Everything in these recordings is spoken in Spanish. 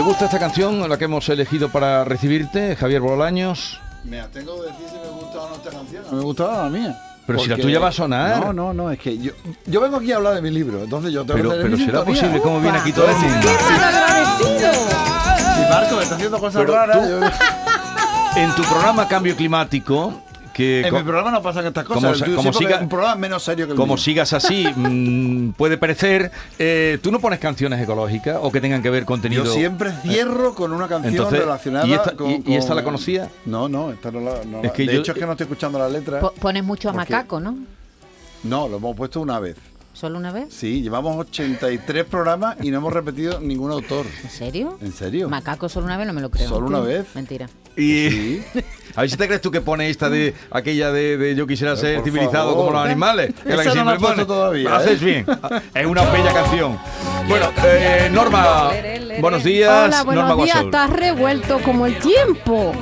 ¿Te gusta esta canción, la que hemos elegido para recibirte, Javier Bolaños? Me abstengo de decir si me gustaba o no esta canción. Me gustaba la mía. Pero si la tuya va a sonar. No, no, no, es que yo, yo vengo aquí a hablar de mi libro, entonces yo tengo Pero, que tener pero mi será sintonía. posible, ¿cómo viene aquí todo el mundo? Si Marco me está haciendo cosas Pero raras, tú- yo- En tu programa Cambio Climático, que en mi programa no pasan estas cosas. como siga- un programa menos serio que el como mío. sigas así, mm, puede parecer, eh, tú no pones canciones ecológicas o que tengan que ver contenido. Yo siempre cierro con una canción Entonces, relacionada ¿y esta- con, y- y esta la conocía? No, no, esta no la. no Es la- que de yo- hecho, es que no estoy escuchando la letra. Po- Pones mucho a Porque- macaco, ¿no? No, lo hemos puesto una vez. ¿Solo una vez? Sí, llevamos 83 programas y no hemos repetido ningún autor. ¿En serio? ¿En serio? Macaco solo una vez, no me lo creo. ¿Solo una vez? Mentira. Y Sí. a ver si te crees tú que pone esta de aquella de, de yo quisiera ser por civilizado favor. como los animales. Que es la que no siempre puesto pone. todavía, Haces ¿eh? bien. Es una bella canción. Bueno, eh, Norma, buenos días. Hola, buenos Norma días. Estás revuelto como el tiempo.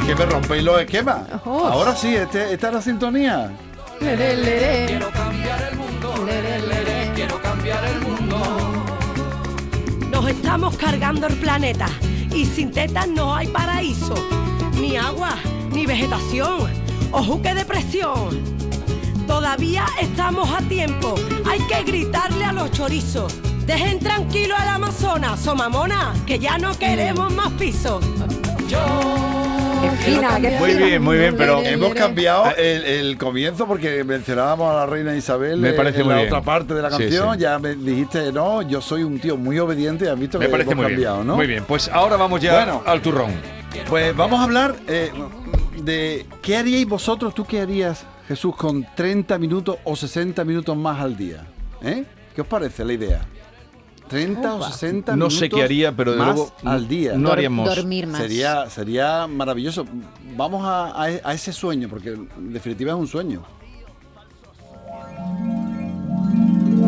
Es que me rompéis los esquemas. Oh. Ahora sí, este- esta es la sintonía. Quiero cambiar el mundo cambiar el mundo Nos estamos cargando el planeta y sin tetas no hay paraíso, ni agua, ni vegetación. Ojo que depresión. Todavía estamos a tiempo. Hay que gritarle a los chorizos. Dejen tranquilo al Amazonas, somamona, que ya no queremos más pisos. Qué fina, qué Muy fina. bien, muy bien, pero Hemos cambiado el, el comienzo porque mencionábamos a la reina Isabel Me parece en muy la bien. otra parte de la Sí, canción. sí. Ya me dijiste, no, yo soy un tío muy obediente. Has visto me que parece hemos muy cambiado, bien. ¿no? Muy bien, pues ahora vamos ya Bueno. al turrón. Pues vamos a hablar eh, de qué haríais vosotros, tú qué harías, Jesús, con 30 minutos o 60 minutos más al día. ¿Eh? ¿Qué os parece la idea? 30 o 60 No minutos sé qué haría, pero de más luego al día. no Dor- haríamos. Dormir más. Sería, sería maravilloso. Vamos a, a- a ese sueño, porque en definitiva es un sueño.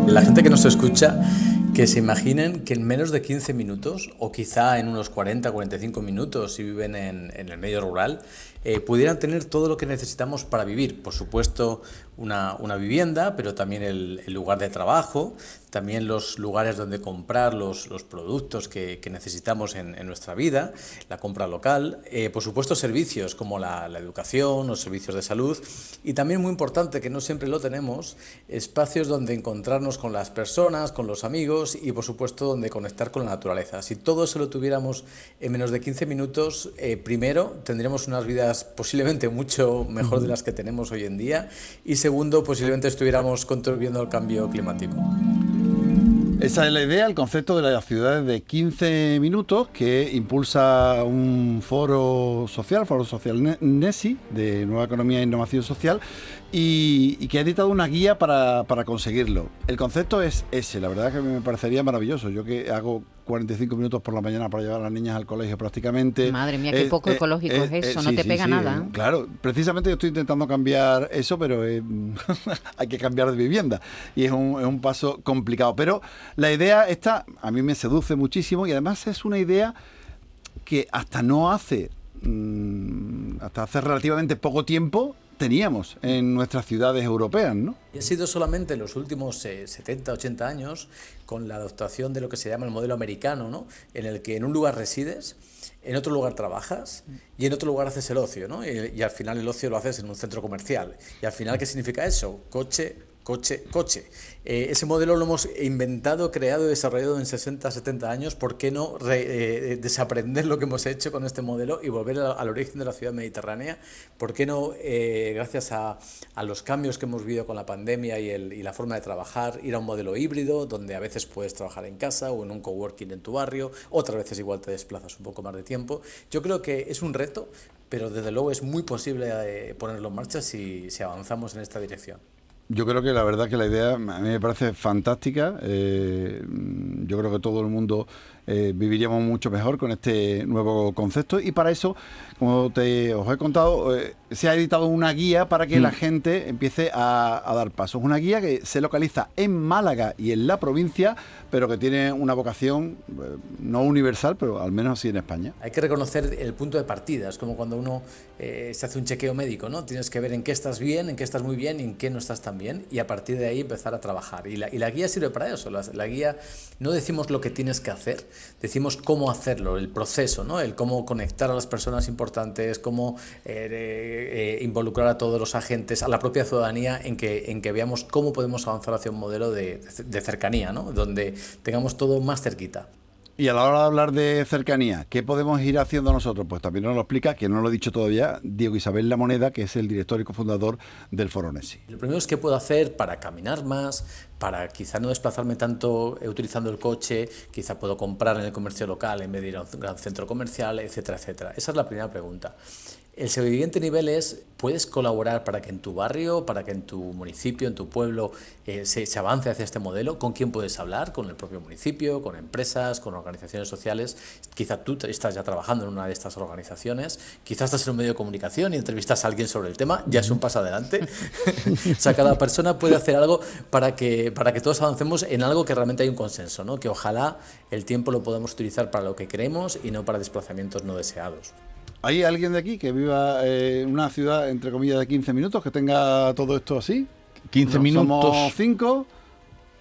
La gente que nos escucha, que se imaginen que en menos de 15 minutos, o quizá en unos 40, 45 minutos, si viven en, en el medio rural, eh, pudieran tener todo lo que necesitamos para vivir. Por supuesto, una, una vivienda, pero también el, lugar de trabajo, también los lugares donde comprar los, los productos que, que necesitamos en, en nuestra vida, la compra local, eh, por supuesto servicios como la, la educación, los servicios de salud y también muy importante que no siempre lo tenemos, espacios donde encontrarnos con las personas, con los amigos y por supuesto donde conectar con la naturaleza. Si todo eso lo tuviéramos en menos de 15 minutos, eh, primero tendríamos unas vidas posiblemente mucho mejor de las que tenemos hoy en día y segundo posiblemente estuviéramos contribuyendo al cambio climático. Esa es la idea, el concepto de las ciudades de 15 minutos que impulsa un foro social, Foro Social Ne- NESI, de Nueva Economía e Innovación Social, y, y que ha editado una guía para, para conseguirlo. El concepto es ese, la verdad que me parecería maravilloso. Yo que hago 45 minutos por la mañana para llevar a las niñas al colegio prácticamente. Madre mía, qué poco ecológico es eso, no te pega nada, ¿eh? Claro, precisamente yo estoy intentando cambiar eso, pero eh, hay que cambiar de vivienda y es un, es un paso complicado. Pero la idea esta a mí me seduce muchísimo y además es una idea que hasta no hace, mm, hasta hace relativamente poco tiempo teníamos en nuestras ciudades europeas, ¿no? Y ha sido solamente en los últimos eh, 70, 80 años, con la adoptación de lo que se llama el modelo americano, ¿no? en el que en un lugar resides, en otro lugar trabajas y en otro lugar haces el ocio, ¿no? Y al final el ocio lo haces en un centro comercial. Y al final, ¿qué significa eso? Coche, coche, coche. Eh, ese modelo lo hemos inventado, creado y desarrollado en 60, 70 años. ¿Por qué no eh, desaprender lo que hemos hecho con este modelo y volver al origen de la ciudad mediterránea? ¿Por qué no, eh, gracias a, a, los cambios que hemos vivido con la pandemia y, el, y, la forma de trabajar, ir a un modelo híbrido donde a veces puedes trabajar en casa o en un coworking en tu barrio, otras veces igual te desplazas un poco más de tiempo? Yo creo que es un reto, pero desde luego es muy posible ponerlo en marcha si, si avanzamos en esta dirección. Yo creo que la verdad que la idea a mí me parece fantástica. Eh, yo creo que todo el mundo eh, viviríamos mucho mejor con este nuevo concepto y para eso, como te os he contado, eh, se ha editado una guía para que la mm. gente empiece a, dar pasos. Una guía que se localiza en Málaga y en la provincia, pero que tiene una vocación eh, no universal, pero al menos así en España. Hay que reconocer el punto de partida, es como cuando uno se hace un chequeo médico, ¿no? Tienes que ver en qué estás bien, en qué estás muy bien y en qué no estás tan bien y a partir de ahí empezar a trabajar. Y la, y la guía sirve para eso, la, la guía no decimos lo que tienes que hacer, decimos cómo hacerlo, el proceso, ¿no? el cómo conectar a las personas importantes, cómo eh, eh, involucrar a todos los agentes, a la propia ciudadanía en que, en que veamos cómo podemos avanzar hacia un modelo de, de cercanía, ¿no? donde tengamos todo más cerquita. Y a la hora de hablar de cercanía, ¿qué podemos ir haciendo nosotros? Pues también nos lo explica, que no lo he dicho todavía, Diego Isabel La Moneda, que es el director y cofundador del Foro Nesi. Lo primero es qué puedo hacer para caminar más, para quizá no desplazarme tanto eh, utilizando el coche, quizá puedo comprar en el comercio local en vez de ir a un gran centro comercial, etcétera, etcétera. Esa es la primera pregunta. El siguiente nivel es, ¿puedes colaborar para que en tu barrio, para que en tu municipio, en tu pueblo eh, se, se, avance hacia este modelo? ¿Con quién puedes hablar? ¿Con el propio municipio? ¿Con empresas? ¿Con organizaciones sociales? Quizá tú estás ya trabajando en una de estas organizaciones, quizás estás en un medio de comunicación y entrevistas a alguien sobre el tema, ya es un paso adelante. o sea, cada persona puede hacer algo para que, para que todos avancemos en algo que realmente hay un consenso, ¿no? que ojalá el tiempo lo podamos utilizar para lo que queremos y no para desplazamientos no deseados. ¿Hay alguien de aquí que viva en una ciudad, entre comillas, de 15 minutos, que tenga todo esto así? 15 minutos. Somos cinco,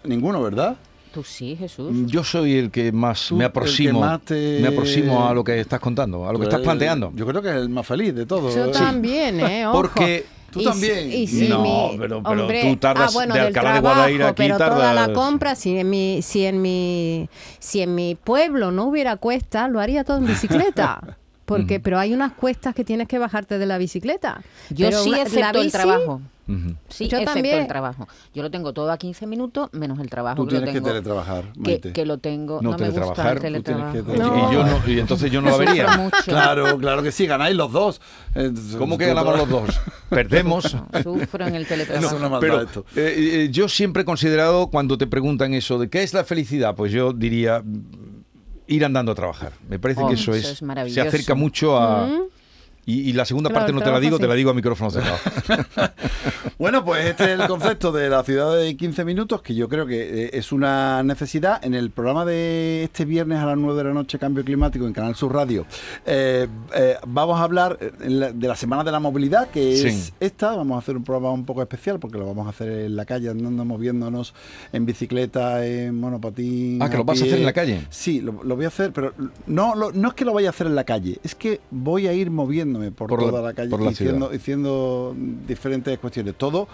ninguno, ¿verdad? Tú sí, Jesús. Yo soy el que más me aproximo, me aproximo a lo que estás contando, a lo que estás planteando. Yo creo que es el más feliz de todos. Yo también, ¿eh? Ojo. Porque Tú también. Y, si no, mi, pero, pero hombre, tú tardas ah, bueno, de del Alcalá de trabajo, Guadaira aquí pero tardas. toda la compra, si en mi, si en mi, si en mi pueblo no hubiera cuesta, lo haría todo en bicicleta. Porque, pero hay unas cuestas que tienes que bajarte de la bicicleta. Yo Pero sí, una- excepto la el trabajo. Sí, Yo excepto también. el trabajo. Yo lo tengo todo a 15 minutos, menos el trabajo. Tú que lo tienes que teletrabajar, que, Maite. que lo tengo. No, No, me gusta teletrabajar, el tú teletrabajo. que- No. Y, yo no, y entonces yo no lo vería. Claro, claro que sí, ganáis los dos. ¿Cómo que ganamos los dos? Perdemos. Sufro en el Es teletrabajo. una maldad Pero esto. eh, eh, yo siempre he considerado, cuando te preguntan eso de qué es la felicidad, pues yo diría ir andando a trabajar. Me parece Oh, que eso, eso es, es se acerca mucho a... Y, y la segunda Claro, parte no te la digo, te la digo a micrófono cerrado. Bueno, pues este es el concepto de la ciudad de 15 minutos, que yo creo que eh, es una necesidad. En el programa de este viernes a las 9 de la noche, Cambio Climático, en Canal Sur Radio, eh, eh, vamos a hablar de la Semana de la Movilidad, que Sí. es esta. Vamos a hacer un programa un poco especial, porque lo vamos a hacer en la calle, andando, moviéndonos en bicicleta, en monopatín. Ah, que lo vas a hacer en la calle. Sí, lo, lo voy a hacer, pero no, lo- no es que lo vaya a hacer en la calle, es que voy a ir por, toda la, calle por la diciendo, diferentes cuestiones. Todo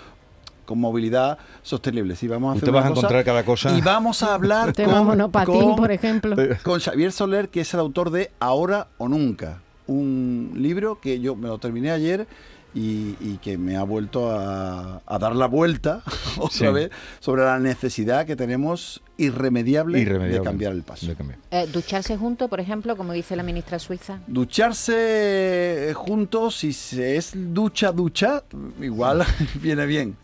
con movilidad sostenible. Sí, vamos a hacer te vas a encontrar cada cosa. Y vamos a hablar con, monopatín, con- por ejemplo. con Xavier Soler, que es el autor de Ahora o Nunca, un libro que yo me lo terminé ayer y, y que me ha vuelto a, a dar la vuelta otra Sí. vez sobre la necesidad que tenemos irremediable, Irremediable. de cambiar el paso. Cambiar. Eh, ducharse juntos, por ejemplo, como dice la ministra suiza. Ducharse eh, juntos, si se es ducha, ducha, igual viene bien.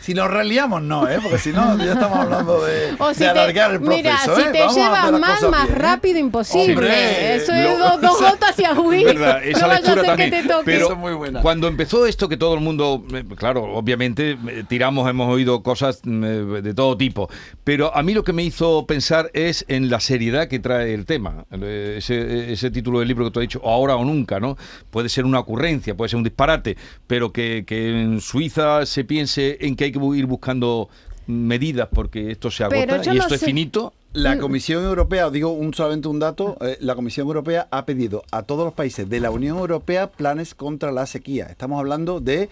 Si nos reliamos, no, ¿eh? Porque si no, ya estamos hablando de, O de si te, alargar el proceso, mira, ¿eh? si te Vamos a llevas mal, más bien, ¿eh? rápido, imposible. Hombre, Eso es lo- dos, dos gotas y a huir. Es verdad, esa no vaya a lectura ser también. que te toque. Pero Eso es muy buena. cuando empezó esto que todo el mundo, eh, claro, obviamente eh, tiramos, hemos oído cosas mm, eh, de todo tipo, pero a mí lo que me hizo pensar es en la seriedad que trae el tema. Eh, Ese, ese título del libro que tú has dicho, ahora o nunca, ¿no? Puede ser una ocurrencia, puede ser un disparate, pero que, que en Suiza se piense en que hay que ir buscando medidas porque esto se agota y no esto es sé- finito. La Mm. Comisión Europea, os digo un, solamente un dato, eh, la Comisión Europea ha pedido a todos los países de la Unión Europea planes contra la sequía. Estamos hablando de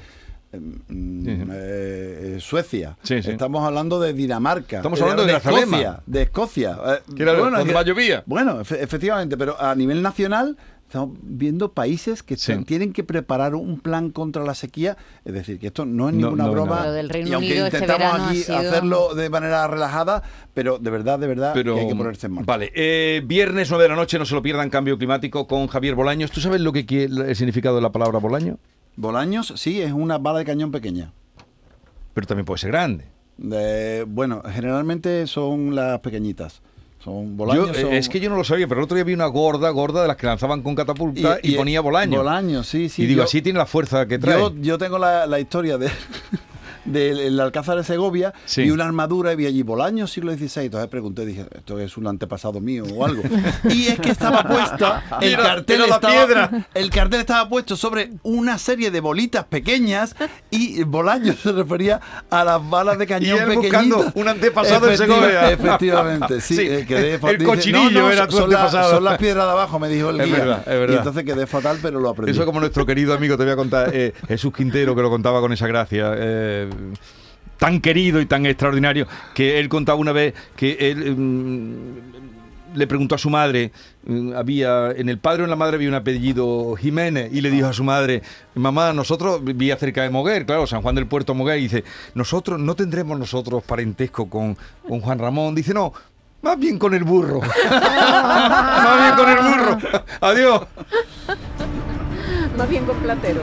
eh, mm, eh, Suecia, Sí, sí. estamos hablando de Dinamarca, Estamos hablando de Escocia, Grazalema. de Escocia. eh, Que era donde más llovía. Bueno, efe- efectivamente, pero a nivel nacional estamos viendo países que Sí. tienen que preparar un plan contra la sequía. Es decir, que esto no es No, ninguna no, broma. del Reino y aunque Unido este intentamos aquí sido- hacerlo de manera relajada, pero de verdad, de verdad, Pero, que hay que ponerse en marcha. Vale, eh, viernes 9 de la noche, no se lo pierdan, Cambio Climático con Javier Bolaños. ¿Tú sabes lo que quiere, el significado de la palabra Bolaño? Bolaños, sí, es una bala de cañón pequeña. Pero también puede ser grande. De- bueno, generalmente son las pequeñitas. Son bolaños. eh, son- Es que yo no lo sabía, pero el otro día vi una gorda, gorda de las que lanzaban con catapulta y, ponía Bolaño. Bolaños, sí, sí. y digo, yo- así tiene la fuerza que trae. Yo, yo tengo la, la historia de del Alcázar de Segovia Sí. y una armadura y vi allí Bolaños siglo XVI. Entonces pregunté, dije, esto es un antepasado mío o algo. y es que estaba puesta, el cartel la estaba, piedra. el cartel estaba puesto sobre una serie de bolitas pequeñas y Bolaños se refería a las balas de cañón él buscando pequeñitas. un antepasado Efectiva- Segovia. Efectivamente, sí. Sí, eh, quedé fa- el cochinillo era tu la- antepasado. son las piedras de abajo, me dijo el Es guía. verdad, es verdad. Y entonces quedé fatal, pero lo aprendí. Eso como nuestro querido amigo, te voy a contar, eh, Jesús Quintero, que lo contaba con esa gracia. eh, tan querido y tan extraordinario, que él contaba una vez que él mm, le preguntó a su madre, mm, había en el padre o en la madre había un apellido Jiménez, y le dijo a su madre, mamá, nosotros vivía cerca de Moguer, claro, San Juan del Puerto Moguer, y dice, nosotros no tendremos nosotros parentesco con, con Juan Ramón, dice, no. Más bien con el burro. Más bien con el burro. Adiós. Más bien con platero.